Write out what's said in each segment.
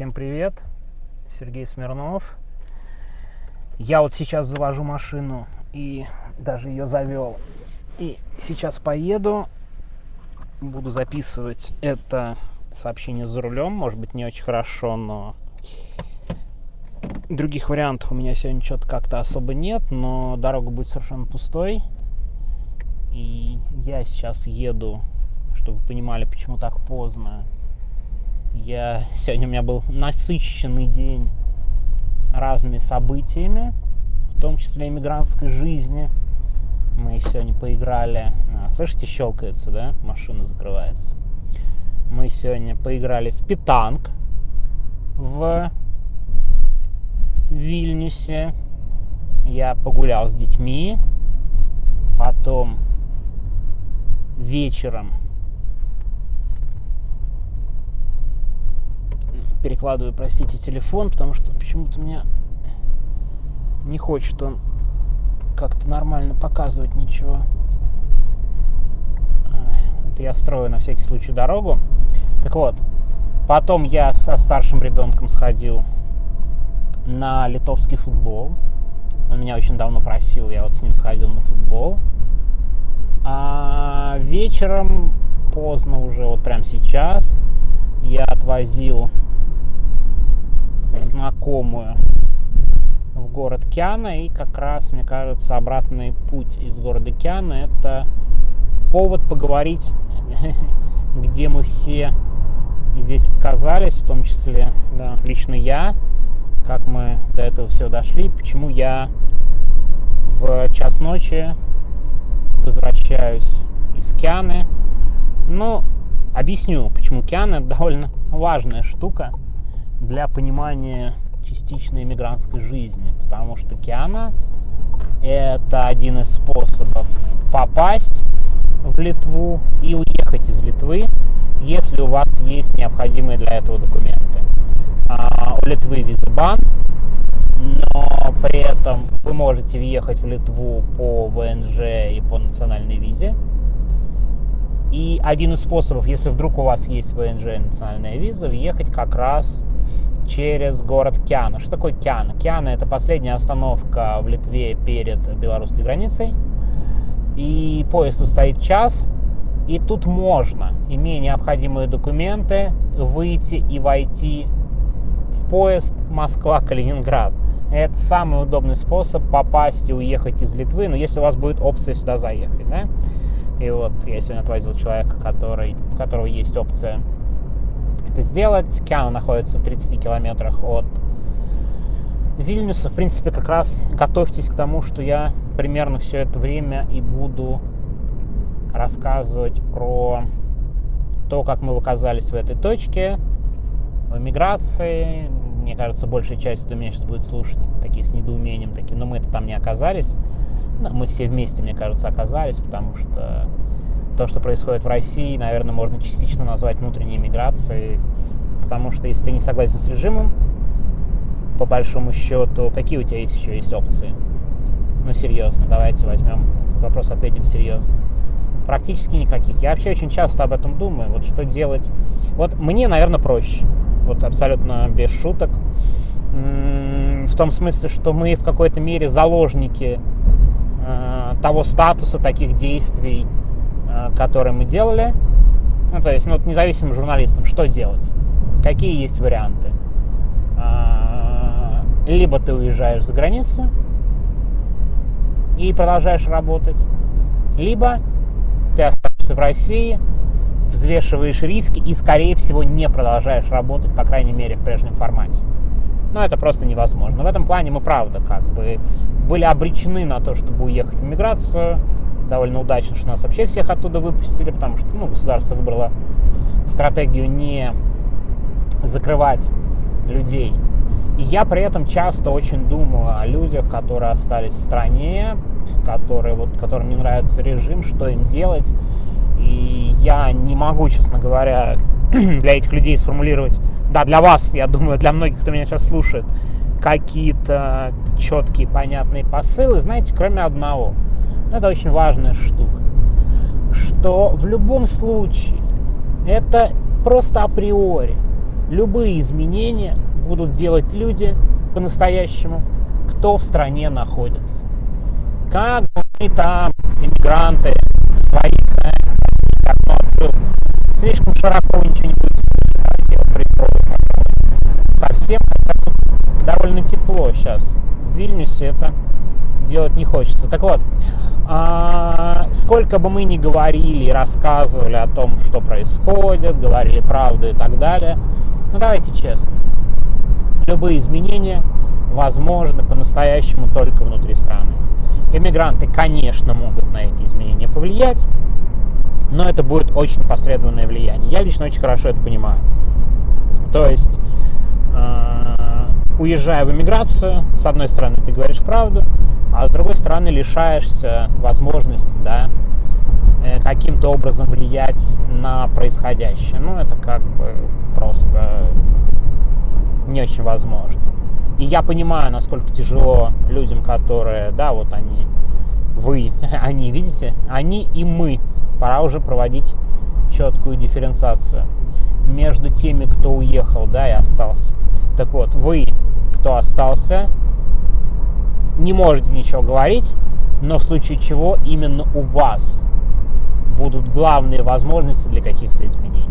Всем привет, Сергей Смирнов. Я вот сейчас завожу машину и даже ее завел. И сейчас поеду, буду записывать это сообщение за рулем. Может быть, не очень хорошо, но других вариантов у меня сегодня что-то как-то особо нет, но дорога будет совершенно пустой. И я сейчас еду, чтобы вы понимали, почему так поздно, я сегодня у меня был насыщенный день разными событиями, в том числе иммигрантской жизни. Мы сегодня поиграли. А, слышите, щелкается, да? Машина закрывается. Мы сегодня поиграли в питанг в Вильнюсе. Я погулял с детьми. Потом вечером перекладываю, простите, телефон, потому что почему-то меня не хочет он как-то нормально показывать ничего. Это я строю на всякий случай дорогу. Так вот, потом я со старшим ребенком сходил на литовский футбол. Он меня очень давно просил, я вот с ним сходил на футбол. А вечером, поздно уже, вот прям сейчас, я отвозил знакомую в город Киана. И как раз, мне кажется, обратный путь из города Киана – это повод поговорить, где мы все здесь отказались, в том числе да, лично я, как мы до этого все дошли, почему я в час ночи возвращаюсь из Кианы. Ну, объясню, почему Киана довольно важная штука – для понимания частичной иммигрантской жизни, потому что Киана – это один из способов попасть в Литву и уехать из Литвы, если у вас есть необходимые для этого документы. А, у Литвы визабан, но при этом вы можете въехать в Литву по ВНЖ и по национальной визе. И один из способов, если вдруг у вас есть ВНЖ национальная виза, въехать как раз через город Киана. Что такое Киана? Киана это последняя остановка в Литве перед белорусской границей. И поезд стоит час, и тут можно, имея необходимые документы, выйти и войти в поезд Москва-Калининград. Это самый удобный способ попасть и уехать из Литвы, но если у вас будет опция сюда заехать, да? И вот я сегодня отвозил человека, который, у которого есть опция это сделать. Киана находится в 30 километрах от Вильнюса. В принципе, как раз готовьтесь к тому, что я примерно все это время и буду рассказывать про то, как мы оказались в этой точке, в эмиграции. Мне кажется, большая часть, кто меня сейчас будет слушать, такие с недоумением, такие, но мы-то там не оказались. Мы все вместе, мне кажется, оказались, потому что то, что происходит в России, наверное, можно частично назвать внутренней миграцией, потому что если ты не согласен с режимом, по большому счету, какие у тебя есть еще есть опции? Ну, серьезно, давайте возьмем этот вопрос, ответим серьезно. Практически никаких. Я вообще очень часто об этом думаю, вот что делать. Вот мне, наверное, проще, вот абсолютно без шуток, в том смысле, что мы в какой-то мере заложники того статуса, таких действий, Э, который мы делали. Ну, то есть, ну, вот независимым журналистам, что делать? Какие есть варианты? А, либо ты уезжаешь за границу и продолжаешь работать, либо ты остаешься в России, взвешиваешь риски и, скорее всего, не продолжаешь работать, по крайней мере, в прежнем формате. Но это просто невозможно. В этом плане мы, правда, как бы были обречены на то, чтобы уехать в миграцию, довольно удачно, что нас вообще всех оттуда выпустили, потому что ну, государство выбрало стратегию не закрывать людей. И я при этом часто очень думаю о людях, которые остались в стране, которые, вот, которым не нравится режим, что им делать. И я не могу, честно говоря, для этих людей сформулировать, да, для вас, я думаю, для многих, кто меня сейчас слушает, какие-то четкие, понятные посылы, знаете, кроме одного – это очень важная штука, что в любом случае это просто априори. Любые изменения будут делать люди по-настоящему, кто в стране находится. Как мы там, иммигранты, в своих, э, открыл, слишком широко ничего не будет я довольно тепло сейчас. В Вильнюсе это делать не хочется. Так вот, а, сколько бы мы ни говорили и рассказывали о том, что происходит, говорили правду и так далее, ну давайте честно, любые изменения возможны по-настоящему только внутри страны. Иммигранты, конечно, могут на эти изменения повлиять, но это будет очень посредственное влияние. Я лично очень хорошо это понимаю. То есть, э, уезжая в эмиграцию, с одной стороны, ты говоришь правду, а с другой стороны, лишаешься возможности, да, э, каким-то образом влиять на происходящее. Ну, это как бы просто не очень возможно. И я понимаю, насколько тяжело людям, которые, да, вот они, вы, они, видите, они и мы. Пора уже проводить четкую дифференциацию между теми, кто уехал, да, и остался. Так вот, вы, кто остался, не можете ничего говорить, но в случае чего именно у вас будут главные возможности для каких-то изменений.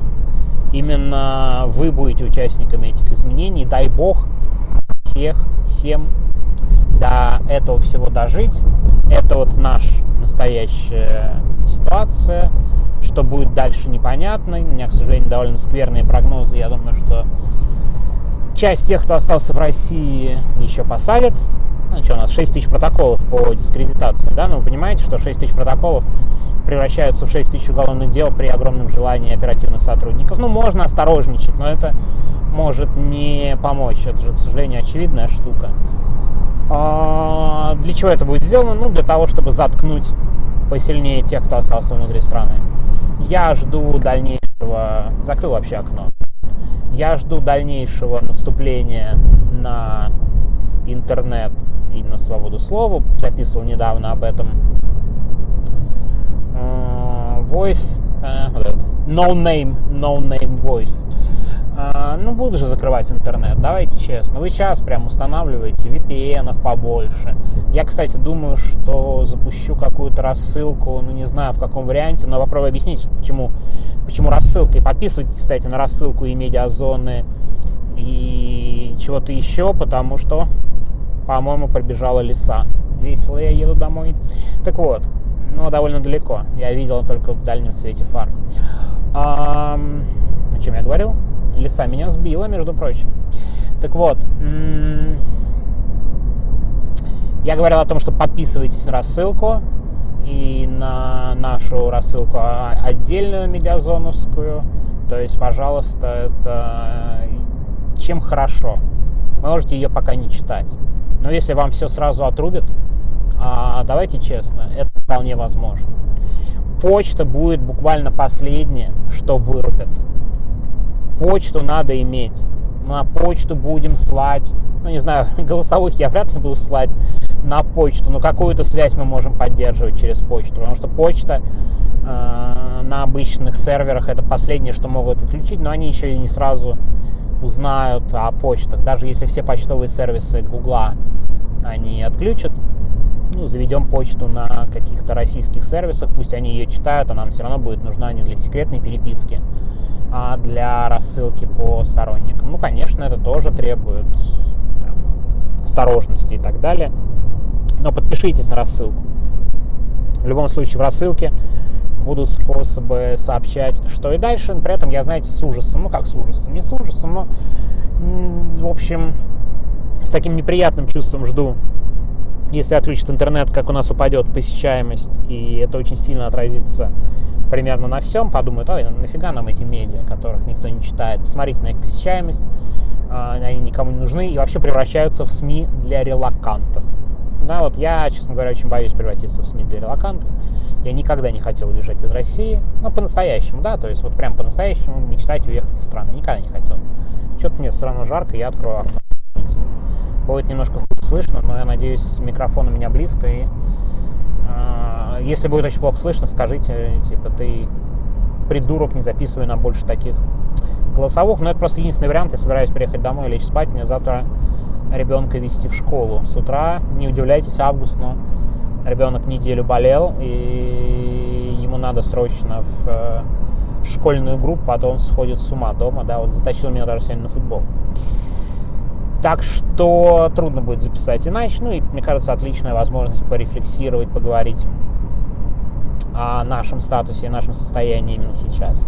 Именно вы будете участниками этих изменений. Дай бог, всех, всем до этого всего дожить. Это вот наша настоящая ситуация. Что будет дальше, непонятно. У меня, к сожалению, довольно скверные прогнозы. Я думаю, что часть тех, кто остался в России, еще посадят. Ну что, у нас 6 тысяч протоколов по дискредитации, да? Ну, вы понимаете, что 6 тысяч протоколов превращаются в 6 тысяч уголовных дел при огромном желании оперативных сотрудников. Ну, можно осторожничать, но это может не помочь. Это же, к сожалению, очевидная штука. А для чего это будет сделано? Ну, для того, чтобы заткнуть посильнее тех, кто остался внутри страны. Я жду дальнейшего... Закрыл вообще окно. Я жду дальнейшего наступления на интернет и на свободу слова. Записывал недавно об этом э, Voice, э, no name, no name voice. А, ну, буду же закрывать интернет, давайте честно. Вы сейчас прям устанавливаете VPN побольше. Я, кстати, думаю, что запущу какую-то рассылку, ну, не знаю, в каком варианте, но попробую объяснить, почему, почему рассылка. И подписывайтесь, кстати, на рассылку и медиазоны, и чего-то еще, потому что, по-моему, пробежала леса. Весело я еду домой. Так вот, но довольно далеко. Я видел только в дальнем свете фар. А, о чем я говорил? леса меня сбила, между прочим. Так вот, я говорил о том, что подписывайтесь на рассылку и на нашу рассылку отдельную медиазоновскую. То есть, пожалуйста, это чем хорошо. Вы можете ее пока не читать. Но если вам все сразу отрубят, а давайте честно, это вполне возможно. Почта будет буквально последнее, что вырубят почту надо иметь. На почту будем слать, ну не знаю, голосовых я вряд ли буду слать на почту, но какую-то связь мы можем поддерживать через почту, потому что почта э, на обычных серверах это последнее, что могут отключить, но они еще и не сразу узнают о почтах. Даже если все почтовые сервисы Гугла они отключат, ну, заведем почту на каких-то российских сервисах, пусть они ее читают, а нам все равно будет нужна не для секретной переписки, а для рассылки по сторонникам. Ну, конечно, это тоже требует осторожности и так далее. Но подпишитесь на рассылку. В любом случае в рассылке будут способы сообщать, что и дальше. При этом я, знаете, с ужасом, ну как с ужасом, не с ужасом, но, в общем, с таким неприятным чувством жду, если отключат интернет, как у нас упадет посещаемость, и это очень сильно отразится примерно на всем, подумают, ой, нафига нам эти медиа, которых никто не читает, посмотрите на их посещаемость, а, они никому не нужны и вообще превращаются в СМИ для релакантов. Да, вот я, честно говоря, очень боюсь превратиться в СМИ для релакантов. Я никогда не хотел уезжать из России, ну, по-настоящему, да, то есть вот прям по-настоящему мечтать уехать из страны. Никогда не хотел. Что-то мне все равно жарко, я открою окно. Будет немножко хуже слышно, но я надеюсь, микрофон у меня близко, и если будет очень плохо слышно, скажите, типа, ты придурок, не записывай нам больше таких голосовух, но это просто единственный вариант. Я собираюсь приехать домой и лечь спать. Мне завтра ребенка вести в школу с утра. Не удивляйтесь, август, но ребенок неделю болел, и ему надо срочно в э, школьную группу, а то он сходит с ума дома, да, вот затащил меня даже сегодня на футбол. Так что трудно будет записать иначе. Ну и, мне кажется, отличная возможность порефлексировать, поговорить о нашем статусе и нашем состоянии именно сейчас.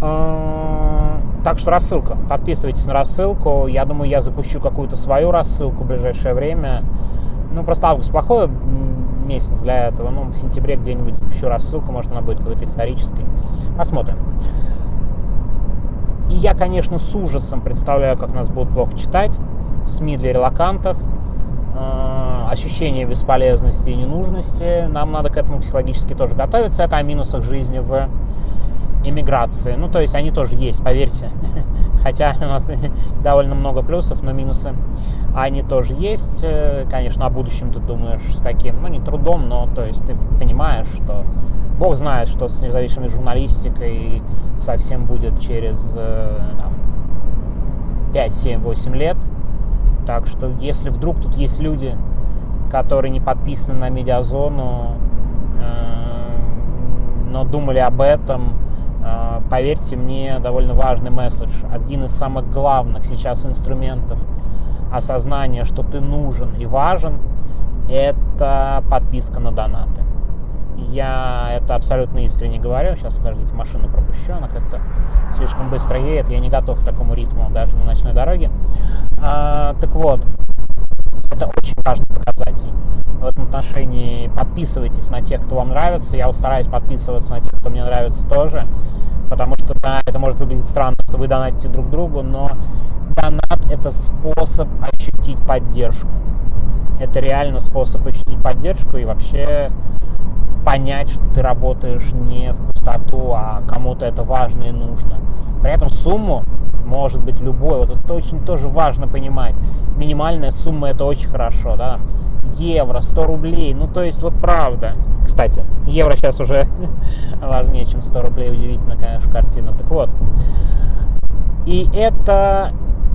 А, так что рассылка. Подписывайтесь на рассылку. Я думаю, я запущу какую-то свою рассылку в ближайшее время. Ну, просто август плохой месяц для этого. Ну, в сентябре где-нибудь запущу рассылку, может, она будет какой-то исторической. Посмотрим. И я, конечно, с ужасом представляю, как нас будут плохо читать. СМИ для релакантов, э, ощущение бесполезности и ненужности. Нам надо к этому психологически тоже готовиться. Это о минусах жизни в эмиграции. Ну, то есть они тоже есть, поверьте. Хотя у нас довольно много плюсов, но минусы они тоже есть. Э, конечно, о будущем ты думаешь с таким, ну, не трудом, но то есть ты понимаешь, что Бог знает, что с независимой журналистикой совсем будет через э, там, 5, 7, 8 лет. Так что если вдруг тут есть люди, которые не подписаны на медиазону, э, но думали об этом, э, поверьте мне, довольно важный месседж. Один из самых главных сейчас инструментов осознания, что ты нужен и важен, это подписка на донаты. Я это абсолютно искренне говорю. Сейчас, подождите, машину пропущу, она как-то слишком быстро едет. Я не готов к такому ритму даже на ночной дороге. А, так вот, это очень важный показатель. В этом отношении подписывайтесь на тех, кто вам нравится. Я стараюсь подписываться на тех, кто мне нравится тоже. Потому что, да, это может выглядеть странно, что вы донатите друг другу, но донат – это способ ощутить поддержку. Это реально способ ощутить поддержку и вообще понять, что ты работаешь не в пустоту, а кому-то это важно и нужно. При этом сумму может быть любой. Вот это очень тоже важно понимать. Минимальная сумма это очень хорошо, да. Евро, 100 рублей, ну то есть вот правда. Кстати, евро сейчас уже важнее, чем 100 рублей. Удивительно, конечно, картина. Так вот. И это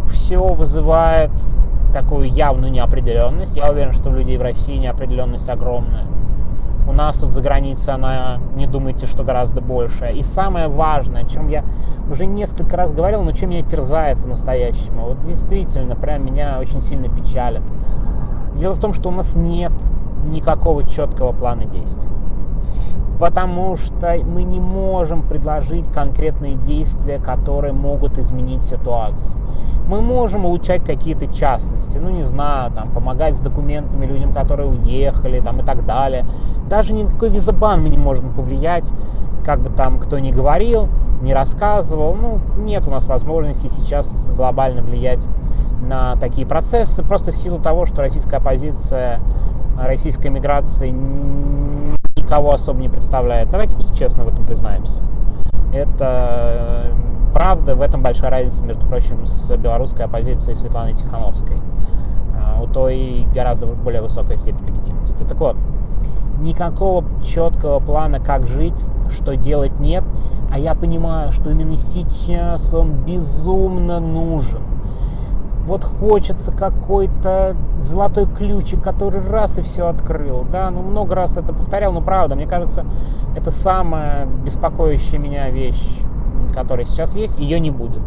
все вызывает такую явную неопределенность. Я уверен, что у людей в России неопределенность огромная. У нас тут за границей она, не думайте, что гораздо больше. И самое важное, о чем я уже несколько раз говорил, но чем меня терзает по-настоящему, вот действительно, прям меня очень сильно печалит. Дело в том, что у нас нет никакого четкого плана действий. Потому что мы не можем предложить конкретные действия, которые могут изменить ситуацию мы можем улучшать какие-то частности, ну не знаю, там помогать с документами людям, которые уехали, там и так далее. Даже никакой визабан мы не можем повлиять, как бы там кто ни говорил, не рассказывал. Ну, нет у нас возможности сейчас глобально влиять на такие процессы, просто в силу того, что российская оппозиция, российская миграция никого особо не представляет. Давайте честно в этом признаемся. Это правда, в этом большая разница, между прочим, с белорусской оппозицией Светланой Тихановской. А, у той гораздо более высокая степень легитимности. Так вот, никакого четкого плана, как жить, что делать нет, а я понимаю, что именно сейчас он безумно нужен. Вот хочется какой-то золотой ключик, который раз и все открыл. Да, ну много раз это повторял, но правда, мне кажется, это самая беспокоящая меня вещь которая сейчас есть, ее не будет.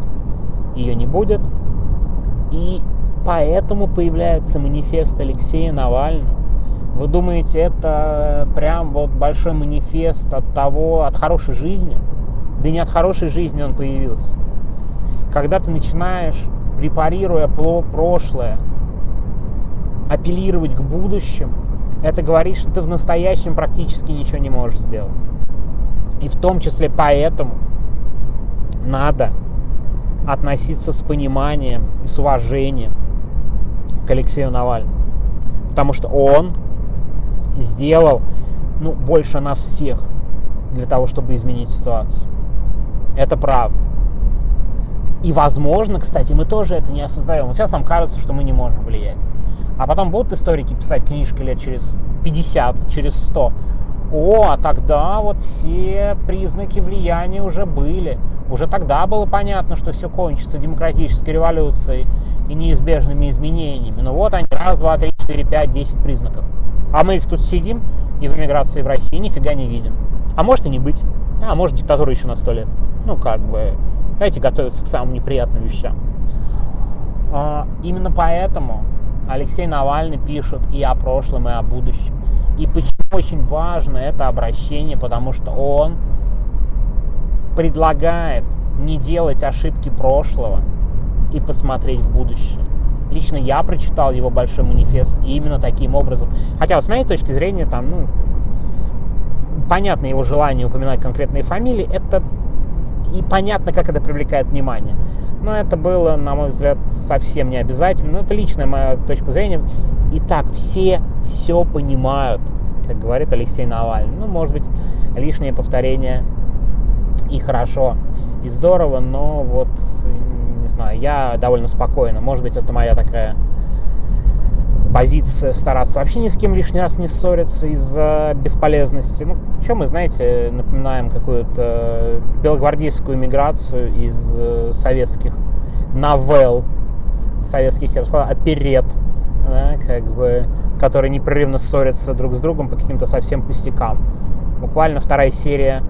Ее не будет. И поэтому появляется манифест Алексея Навального. Вы думаете, это прям вот большой манифест от того, от хорошей жизни? Да не от хорошей жизни он появился. Когда ты начинаешь, препарируя прошлое, апеллировать к будущему, это говорит, что ты в настоящем практически ничего не можешь сделать. И в том числе поэтому надо относиться с пониманием и с уважением к Алексею Навальному. Потому что он сделал ну, больше нас всех для того, чтобы изменить ситуацию. Это правда. И, возможно, кстати, мы тоже это не осознаем. Вот сейчас нам кажется, что мы не можем влиять. А потом будут историки писать книжки лет через 50, через 100. О, а тогда вот все признаки влияния уже были. Уже тогда было понятно, что все кончится демократической революцией и неизбежными изменениями. Ну вот они, раз, два, три, четыре, пять, десять признаков. А мы их тут сидим и в эмиграции в России нифига не видим. А может и не быть. А может диктатура еще на сто лет. Ну как бы, давайте готовиться к самым неприятным вещам. А, именно поэтому Алексей Навальный пишет и о прошлом, и о будущем. И очень важно это обращение, потому что он предлагает не делать ошибки прошлого и посмотреть в будущее. Лично я прочитал его большой манифест именно таким образом. Хотя, с моей точки зрения, там, ну, понятно его желание упоминать конкретные фамилии, это и понятно, как это привлекает внимание. Но это было, на мой взгляд, совсем не обязательно. Но это личная моя точка зрения. И так все все понимают, как говорит Алексей Навальный. Ну, может быть, лишнее повторение и хорошо, и здорово, но вот, не знаю, я довольно спокойно. Может быть, это моя такая позиция стараться вообще ни с кем лишний раз не ссориться из-за бесполезности. Ну, что мы, знаете, напоминаем какую-то белогвардейскую миграцию из э, советских новелл, советских, я бы сказал, оперет, да, как бы, которые непрерывно ссорятся друг с другом по каким-то совсем пустякам. Буквально вторая серия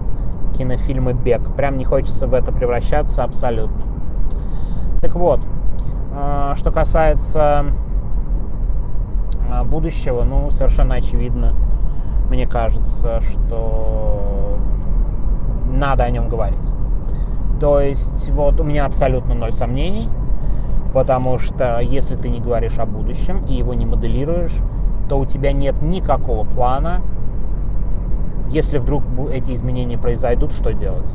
кинофильма «Бег». Прям не хочется в это превращаться абсолютно. Так вот, э, что касается будущего, ну, совершенно очевидно, мне кажется, что надо о нем говорить. То есть вот у меня абсолютно ноль сомнений, потому что если ты не говоришь о будущем и его не моделируешь, то у тебя нет никакого плана, если вдруг эти изменения произойдут, что делать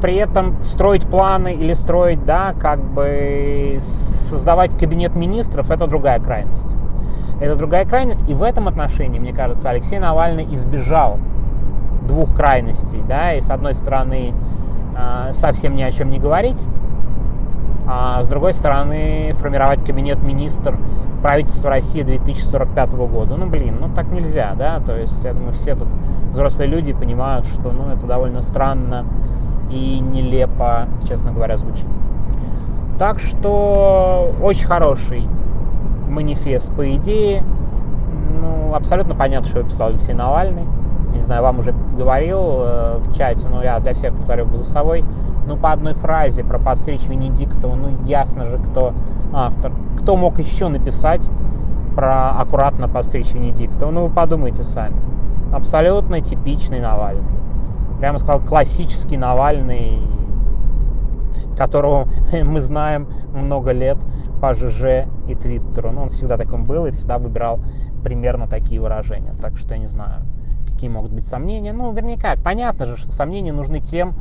при этом строить планы или строить, да, как бы создавать кабинет министров, это другая крайность. Это другая крайность, и в этом отношении, мне кажется, Алексей Навальный избежал двух крайностей, да, и с одной стороны а, совсем ни о чем не говорить, а с другой стороны формировать кабинет министр правительства России 2045 года. Ну, блин, ну так нельзя, да, то есть я думаю, все тут взрослые люди понимают, что, ну, это довольно странно и нелепо, честно говоря, звучит. Так что очень хороший манифест по идее. Ну, абсолютно понятно, что писал Алексей Навальный. Не знаю, вам уже говорил э, в чате, но я для всех повторю голосовой. Ну, по одной фразе про подстричь Венедиктова, ну, ясно же, кто автор. Кто мог еще написать про аккуратно подстричь Венедиктова? Ну, вы подумайте сами. Абсолютно типичный Навальный. Прямо сказал, классический Навальный, которого мы знаем много лет по ЖЖ и Твиттеру. Ну, он всегда таким был и всегда выбирал примерно такие выражения. Так что я не знаю, какие могут быть сомнения. Ну, вернее как, понятно же, что сомнения нужны тем,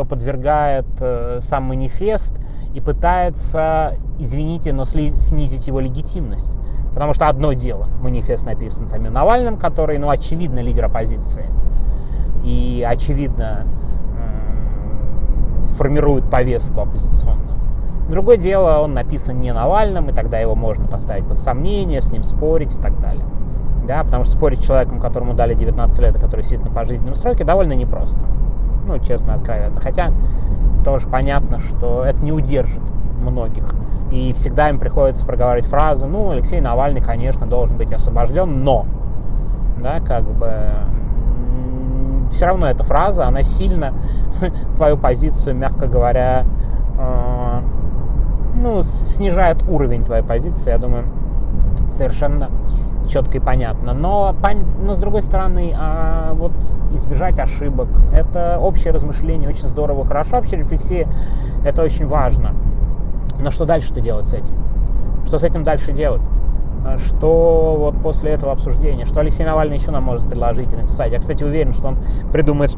кто подвергает э, сам манифест и пытается, извините, но снизить его легитимность. Потому что одно дело, манифест написан самим Навальным, который, ну, очевидно, лидер оппозиции. И, очевидно, формирует повестку оппозиционную. Другое дело, он написан не Навальным, и тогда его можно поставить под сомнение, с ним спорить и так далее. Да, потому что спорить с человеком, которому дали 19 лет, который сидит на пожизненном сроке, довольно непросто. Ну, честно, откровенно. Хотя тоже понятно, что это не удержит многих и всегда им приходится проговаривать фразу, ну, Алексей Навальный, конечно, должен быть освобожден, но, да, как бы, все равно эта фраза, она сильно твою позицию, мягко говоря, э, ну, снижает уровень твоей позиции, я думаю, совершенно четко и понятно. Но, но с другой стороны, а вот избежать ошибок, это общее размышление, очень здорово, хорошо, общая рефлексия, это очень важно. Но что дальше-то делать с этим? Что с этим дальше делать? А что вот после этого обсуждения? Что Алексей Навальный еще нам может предложить и написать? Я, кстати, уверен, что он придумает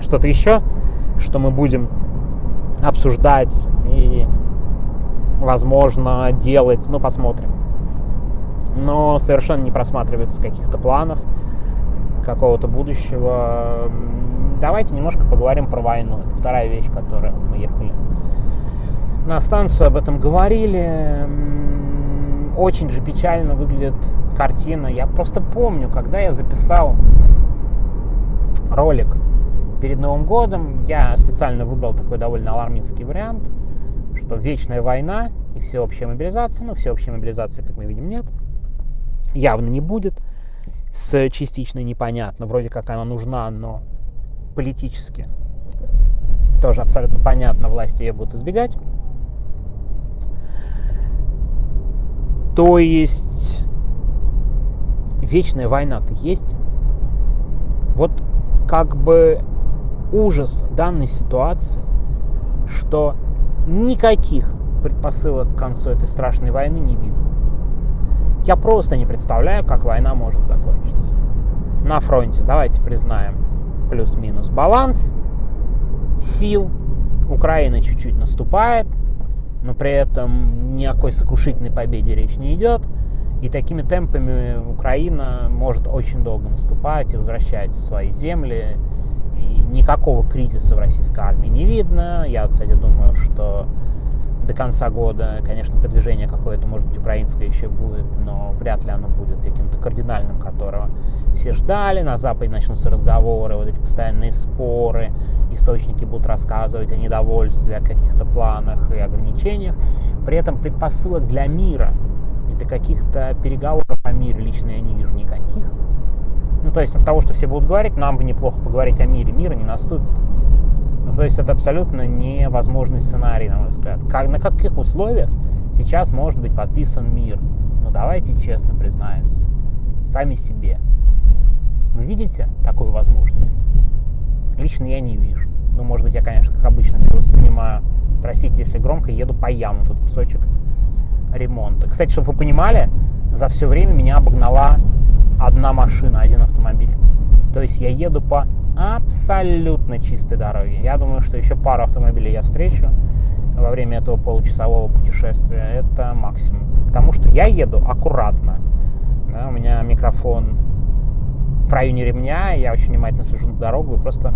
что-то еще, что мы будем обсуждать и, возможно, делать. Ну, посмотрим. Но совершенно не просматривается каких-то планов, какого-то будущего. Давайте немножко поговорим про войну. Это вторая вещь, которую мы ехали на станцию об этом говорили. очень же печально выглядит картина. Я просто помню, когда я записал ролик перед Новым годом, я специально выбрал такой довольно алармистский вариант, что вечная война и всеобщая мобилизация, ну, всеобщей мобилизации, как мы видим, нет, явно не будет, с частичной непонятно, вроде как она нужна, но политически тоже абсолютно понятно, власти ее будут избегать. То есть вечная война-то есть. Вот как бы ужас данной ситуации, что никаких предпосылок к концу этой страшной войны не видно. Я просто не представляю, как война может закончиться. На фронте, давайте признаем, плюс-минус баланс сил. Украина чуть-чуть наступает, но при этом ни о какой сокрушительной победе речь не идет. И такими темпами Украина может очень долго наступать и возвращать свои земли. И никакого кризиса в российской армии не видно. Я, кстати, думаю, что до конца года, конечно, продвижение какое-то, может быть, украинское еще будет, но вряд ли оно будет каким-то кардинальным, которого все ждали. На Западе начнутся разговоры, вот эти постоянные споры, источники будут рассказывать о недовольстве, о каких-то планах и ограничениях. При этом предпосылок для мира и для каких-то переговоров о мире лично я не вижу никаких. Ну, то есть от того, что все будут говорить, нам бы неплохо поговорить о мире, мира не наступит. Ну, то есть это абсолютно невозможный сценарий, на мой взгляд. Как, на каких условиях сейчас может быть подписан мир? Ну, давайте честно признаемся. Сами себе. Вы видите такую возможность? Лично я не вижу. Ну, может быть, я, конечно, как обычно все воспринимаю. Простите, если громко, еду по яму, тут кусочек ремонта. Кстати, чтобы вы понимали, за все время меня обогнала одна машина, один автомобиль. То есть я еду по абсолютно чистой дороге. Я думаю, что еще пару автомобилей я встречу во время этого получасового путешествия. Это максимум. Потому что я еду аккуратно. Да, у меня микрофон в районе ремня, я очень внимательно слежу на дорогу. И просто,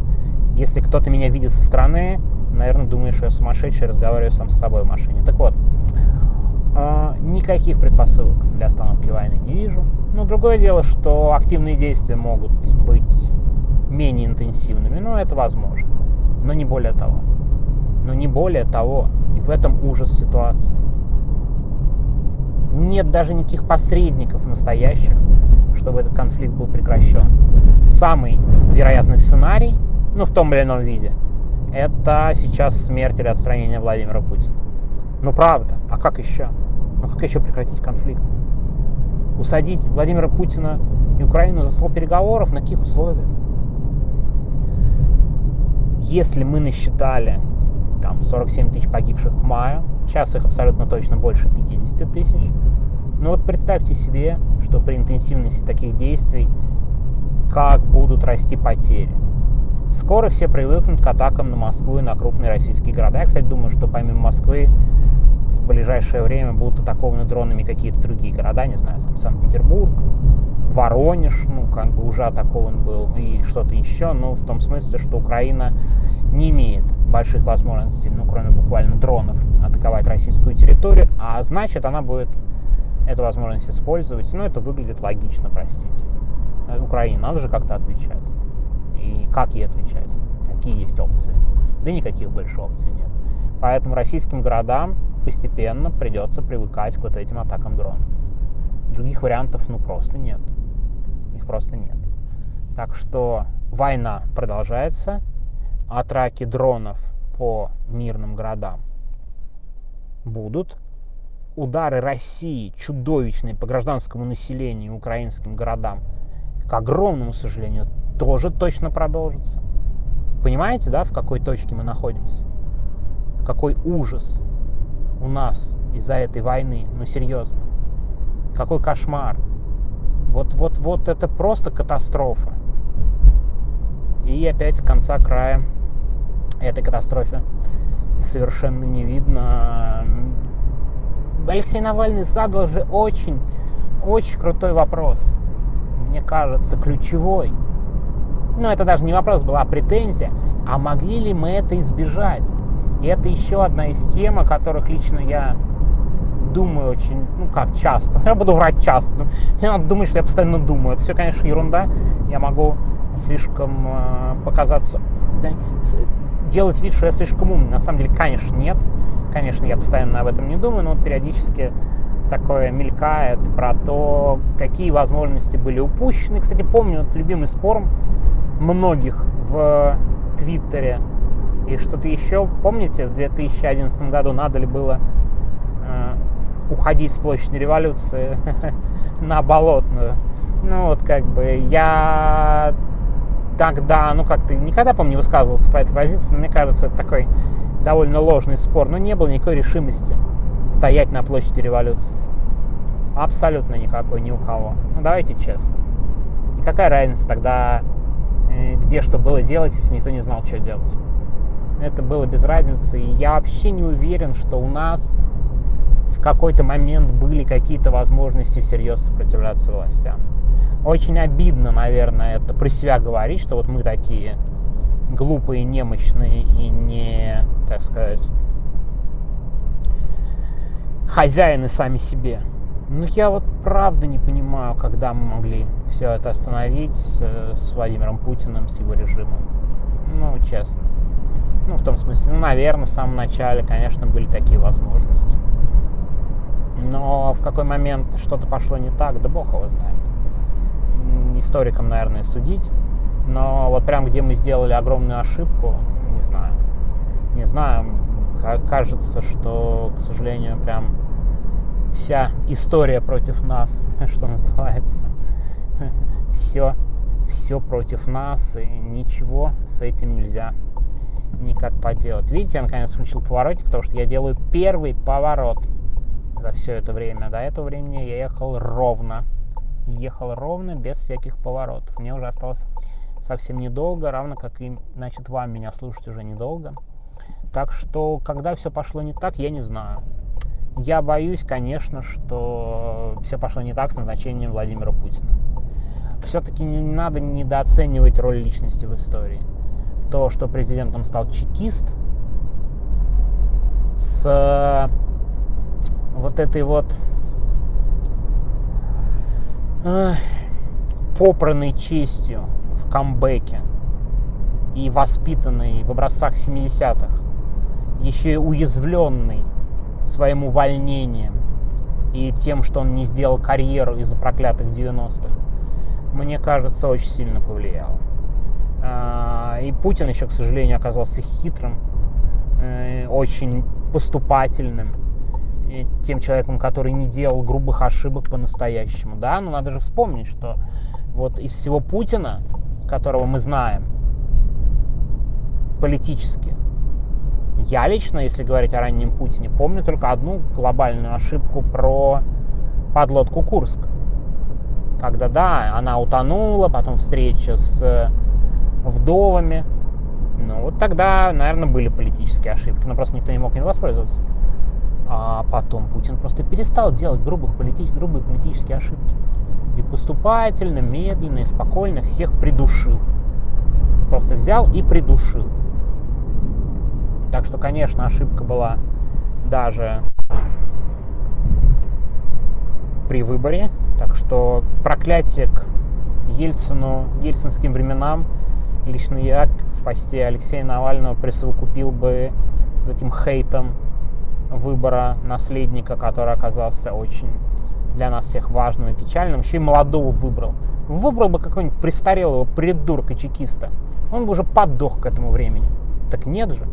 если кто-то меня видит со стороны, наверное, думает, что я сумасшедший, разговариваю сам с собой в машине. Так вот, э, никаких предпосылок для остановки войны не вижу. Но другое дело, что активные действия могут быть менее интенсивными, но это возможно. Но не более того. Но не более того. И в этом ужас ситуации. Нет даже никаких посредников настоящих, чтобы этот конфликт был прекращен. Самый вероятный сценарий, ну, в том или ином виде, это сейчас смерть или отстранение Владимира Путина. Ну, правда. А как еще? Ну, как еще прекратить конфликт? Усадить Владимира Путина и Украину за стол переговоров? На каких условиях? Если мы насчитали там 47 тысяч погибших в мае, сейчас их абсолютно точно больше 50 тысяч, ну вот представьте себе, что при интенсивности таких действий, как будут расти потери. Скоро все привыкнут к атакам на Москву и на крупные российские города. Я, кстати, думаю, что помимо Москвы в ближайшее время будут атакованы дронами какие-то другие города, не знаю, Санкт-Петербург, Воронеж, ну, как бы уже атакован был, и что-то еще, но в том смысле, что Украина не имеет больших возможностей, ну, кроме буквально дронов, атаковать российскую территорию, а значит, она будет эту возможность использовать. Ну, это выглядит логично, простите. Э, Украине надо же как-то отвечать. И как ей отвечать? Какие есть опции? Да никаких больше опций нет. Поэтому российским городам постепенно придется привыкать к вот этим атакам дронов. Других вариантов ну просто нет просто нет. Так что война продолжается, атаки дронов по мирным городам будут, удары России чудовищные по гражданскому населению, украинским городам, к огромному сожалению, тоже точно продолжатся. Понимаете, да, в какой точке мы находимся? Какой ужас у нас из-за этой войны, ну серьезно. Какой кошмар. Вот, вот, вот это просто катастрофа. И опять конца края этой катастрофе совершенно не видно. Алексей Навальный задал же очень, очень крутой вопрос. Мне кажется, ключевой. Ну, это даже не вопрос была, а претензия. А могли ли мы это избежать? И это еще одна из тем, о которых лично я думаю очень, ну как, часто. Я буду врать часто. Я думаю, что я постоянно думаю. Это все, конечно, ерунда. Я могу слишком э, показаться, да, делать вид, что я слишком умный. На самом деле, конечно, нет. Конечно, я постоянно об этом не думаю, но вот периодически такое мелькает про то, какие возможности были упущены. Кстати, помню вот любимый спор многих в Твиттере и что-то еще. Помните, в 2011 году надо ли было уходить с площади революции на Болотную? Ну вот как бы я тогда, ну как-то никогда, помню, не высказывался по этой позиции, но мне кажется, это такой довольно ложный спор. Но не было никакой решимости стоять на площади революции. Абсолютно никакой, ни у кого. Ну давайте честно. И какая разница тогда, э, где что было делать, если никто не знал, что делать? Это было без разницы. И я вообще не уверен, что у нас в какой-то момент были какие-то возможности всерьез сопротивляться властям. Очень обидно, наверное, это про себя говорить, что вот мы такие глупые, немощные и не, так сказать, хозяины сами себе. Ну, я вот правда не понимаю, когда мы могли все это остановить с, с Владимиром Путиным, с его режимом. Ну, честно. Ну, в том смысле, ну, наверное, в самом начале, конечно, были такие возможности. Но в какой момент что-то пошло не так, да бог его знает. Историкам, наверное, судить. Но вот прям где мы сделали огромную ошибку, не знаю. Не знаю, кажется, что, к сожалению, прям вся история против нас, что называется. Все, все против нас, и ничего с этим нельзя никак поделать. Видите, я наконец включил поворотник, потому что я делаю первый поворот за все это время. До этого времени я ехал ровно. Ехал ровно, без всяких поворотов. Мне уже осталось совсем недолго, равно как и, значит, вам меня слушать уже недолго. Так что, когда все пошло не так, я не знаю. Я боюсь, конечно, что все пошло не так с назначением Владимира Путина. Все-таки не надо недооценивать роль личности в истории. То, что президентом стал чекист, с вот этой вот э, попранной честью в камбэке и воспитанный в образцах 70-х, еще и уязвленный своим увольнением и тем, что он не сделал карьеру из-за проклятых 90-х, мне кажется, очень сильно повлияло. А, и Путин еще, к сожалению, оказался хитрым, э, очень поступательным, тем человеком, который не делал грубых ошибок по-настоящему. Да, но надо же вспомнить, что вот из всего Путина, которого мы знаем политически, я лично, если говорить о раннем Путине, помню только одну глобальную ошибку про подлодку Курск. Когда, да, она утонула, потом встреча с э, вдовами. Ну, вот тогда, наверное, были политические ошибки, но просто никто не мог им воспользоваться. А потом Путин просто перестал делать грубых полити... грубые политические ошибки. И поступательно, медленно и спокойно всех придушил. Просто взял и придушил. Так что, конечно, ошибка была даже при выборе. Так что проклятие к Ельцину, ельцинским временам лично я в посте Алексея Навального присовокупил бы этим хейтом выбора наследника, который оказался очень для нас всех важным и печальным. Еще и молодого выбрал. Выбрал бы какого-нибудь престарелого придурка-чекиста. Он бы уже подох к этому времени. Так нет же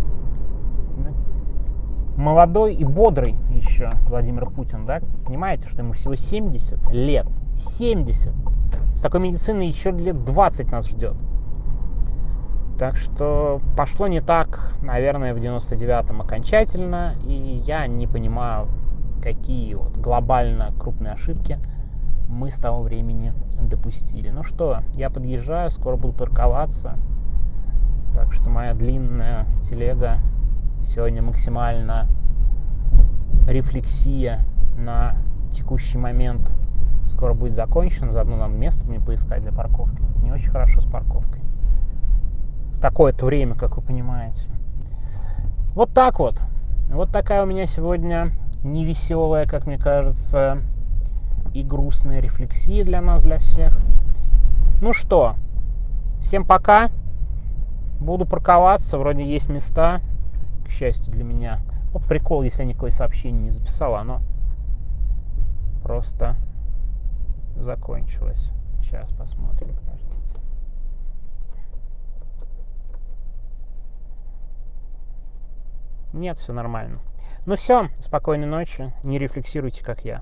молодой и бодрый еще Владимир Путин, да, понимаете, что ему всего 70 лет. 70. С такой медициной еще лет 20 нас ждет. Так что пошло не так, наверное, в 99-м окончательно, и я не понимаю, какие вот глобально крупные ошибки мы с того времени допустили. Ну что, я подъезжаю, скоро буду парковаться. Так что моя длинная телега Сегодня максимально рефлексия на текущий момент скоро будет закончена. Заодно нам место мне поискать для парковки. Не очень хорошо с парковкой. Такое-то время, как вы понимаете. Вот так вот. Вот такая у меня сегодня невеселая, как мне кажется, и грустная рефлексия для нас, для всех. Ну что, всем пока. Буду парковаться, вроде есть места, к счастью для меня. Вот прикол, если я никакое сообщение не записал, оно просто закончилось. Сейчас посмотрим, подождите. Нет, все нормально. Ну все, спокойной ночи, не рефлексируйте, как я.